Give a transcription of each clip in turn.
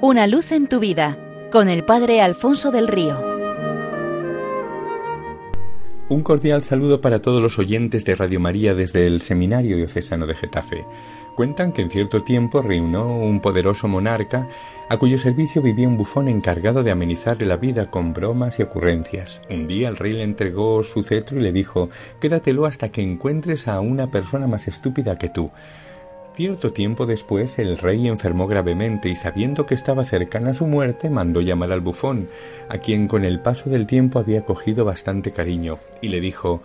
Una luz en tu vida con el Padre Alfonso del Río. Un cordial saludo para todos los oyentes de Radio María desde el Seminario Diocesano de Getafe. Cuentan que en cierto tiempo reinó un poderoso monarca a cuyo servicio vivía un bufón encargado de amenizarle la vida con bromas y ocurrencias. Un día el rey le entregó su cetro y le dijo Quédatelo hasta que encuentres a una persona más estúpida que tú. Cierto tiempo después el rey enfermó gravemente y sabiendo que estaba cercana su muerte mandó llamar al bufón, a quien con el paso del tiempo había cogido bastante cariño, y le dijo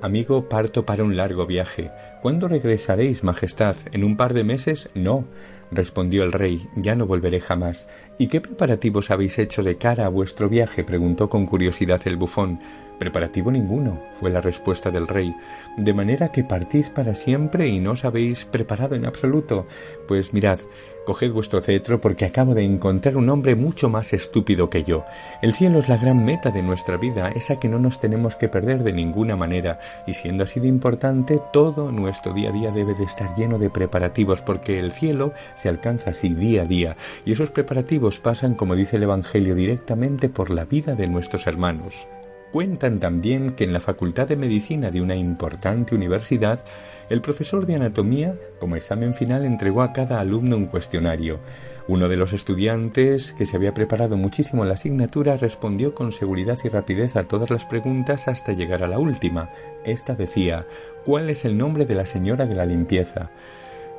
Amigo, parto para un largo viaje. ¿Cuándo regresaréis, Majestad? ¿En un par de meses? No, respondió el rey, ya no volveré jamás. ¿Y qué preparativos habéis hecho de cara a vuestro viaje? preguntó con curiosidad el bufón. Preparativo ninguno, fue la respuesta del rey. De manera que partís para siempre y no os habéis preparado en absoluto. Pues mirad, coged vuestro cetro porque acabo de encontrar un hombre mucho más estúpido que yo. El cielo es la gran meta de nuestra vida, esa que no nos tenemos que perder de ninguna manera, y siendo así de importante, todo nuestro día a día debe de estar lleno de preparativos, porque el cielo se alcanza así día a día, y esos preparativos pasan, como dice el Evangelio, directamente por la vida de nuestros hermanos. Cuentan también que en la Facultad de Medicina de una importante universidad, el profesor de anatomía, como examen final, entregó a cada alumno un cuestionario. Uno de los estudiantes, que se había preparado muchísimo la asignatura, respondió con seguridad y rapidez a todas las preguntas hasta llegar a la última. Esta decía ¿Cuál es el nombre de la señora de la limpieza?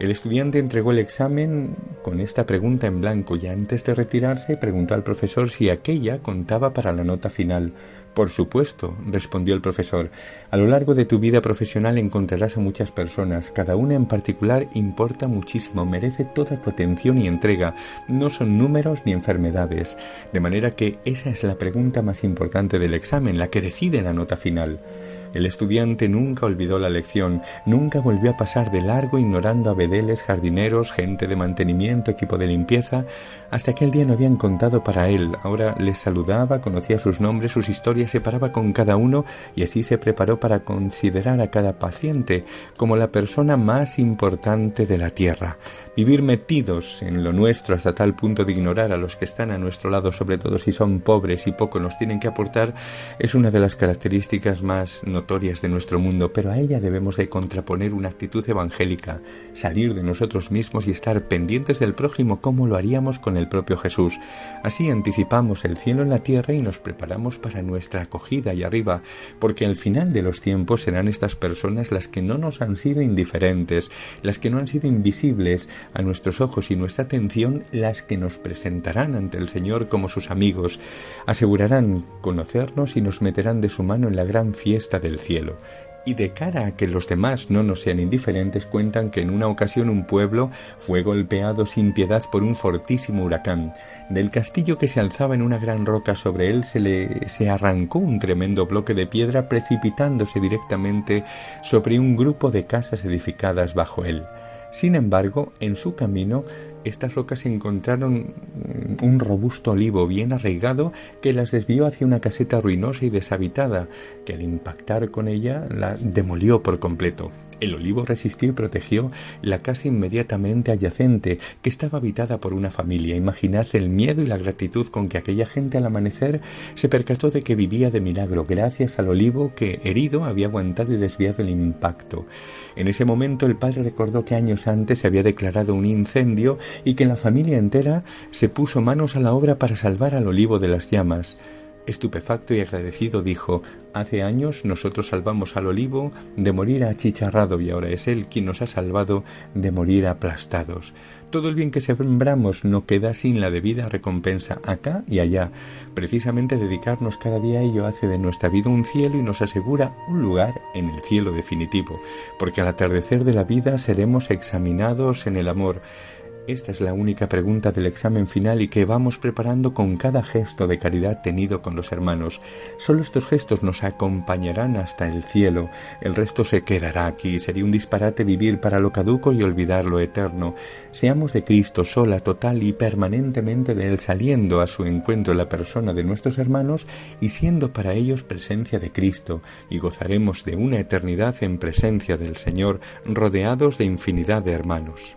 El estudiante entregó el examen con esta pregunta en blanco y antes de retirarse preguntó al profesor si aquella contaba para la nota final. Por supuesto, respondió el profesor. A lo largo de tu vida profesional encontrarás a muchas personas. Cada una en particular importa muchísimo, merece toda tu atención y entrega. No son números ni enfermedades. De manera que esa es la pregunta más importante del examen, la que decide la nota final. El estudiante nunca olvidó la lección, nunca volvió a pasar de largo ignorando a bedeles, jardineros, gente de mantenimiento, equipo de limpieza. Hasta aquel día no habían contado para él. Ahora les saludaba, conocía sus nombres, sus historias, se paraba con cada uno y así se preparó para considerar a cada paciente como la persona más importante de la tierra. Vivir metidos en lo nuestro hasta tal punto de ignorar a los que están a nuestro lado, sobre todo si son pobres y poco nos tienen que aportar, es una de las características más notorias de nuestro mundo, pero a ella debemos de contraponer una actitud evangélica, salir de nosotros mismos y estar pendientes del prójimo como lo haríamos con el propio Jesús. Así anticipamos el cielo en la tierra y nos preparamos para nuestra acogida y arriba, porque al final de los tiempos serán estas personas las que no nos han sido indiferentes, las que no han sido invisibles, a nuestros ojos y nuestra atención las que nos presentarán ante el Señor como sus amigos, asegurarán conocernos y nos meterán de su mano en la gran fiesta del cielo. Y de cara a que los demás no nos sean indiferentes, cuentan que en una ocasión un pueblo fue golpeado sin piedad por un fortísimo huracán. Del castillo que se alzaba en una gran roca sobre él se le se arrancó un tremendo bloque de piedra precipitándose directamente sobre un grupo de casas edificadas bajo él. Sin embargo, en su camino, estas rocas encontraron un robusto olivo bien arraigado que las desvió hacia una caseta ruinosa y deshabitada, que al impactar con ella la demolió por completo. El olivo resistió y protegió la casa inmediatamente adyacente, que estaba habitada por una familia. Imaginad el miedo y la gratitud con que aquella gente al amanecer se percató de que vivía de milagro, gracias al olivo que, herido, había aguantado y desviado el impacto. En ese momento el padre recordó que años antes se había declarado un incendio y que la familia entera se puso manos a la obra para salvar al olivo de las llamas. Estupefacto y agradecido dijo Hace años nosotros salvamos al olivo de morir achicharrado y ahora es él quien nos ha salvado de morir aplastados. Todo el bien que sembramos no queda sin la debida recompensa acá y allá. Precisamente dedicarnos cada día a ello hace de nuestra vida un cielo y nos asegura un lugar en el cielo definitivo, porque al atardecer de la vida seremos examinados en el amor. Esta es la única pregunta del examen final y que vamos preparando con cada gesto de caridad tenido con los hermanos. Solo estos gestos nos acompañarán hasta el cielo. El resto se quedará aquí. Sería un disparate vivir para lo caduco y olvidar lo eterno. Seamos de Cristo sola, total y permanentemente de Él, saliendo a su encuentro la persona de nuestros hermanos y siendo para ellos presencia de Cristo, y gozaremos de una eternidad en presencia del Señor, rodeados de infinidad de hermanos.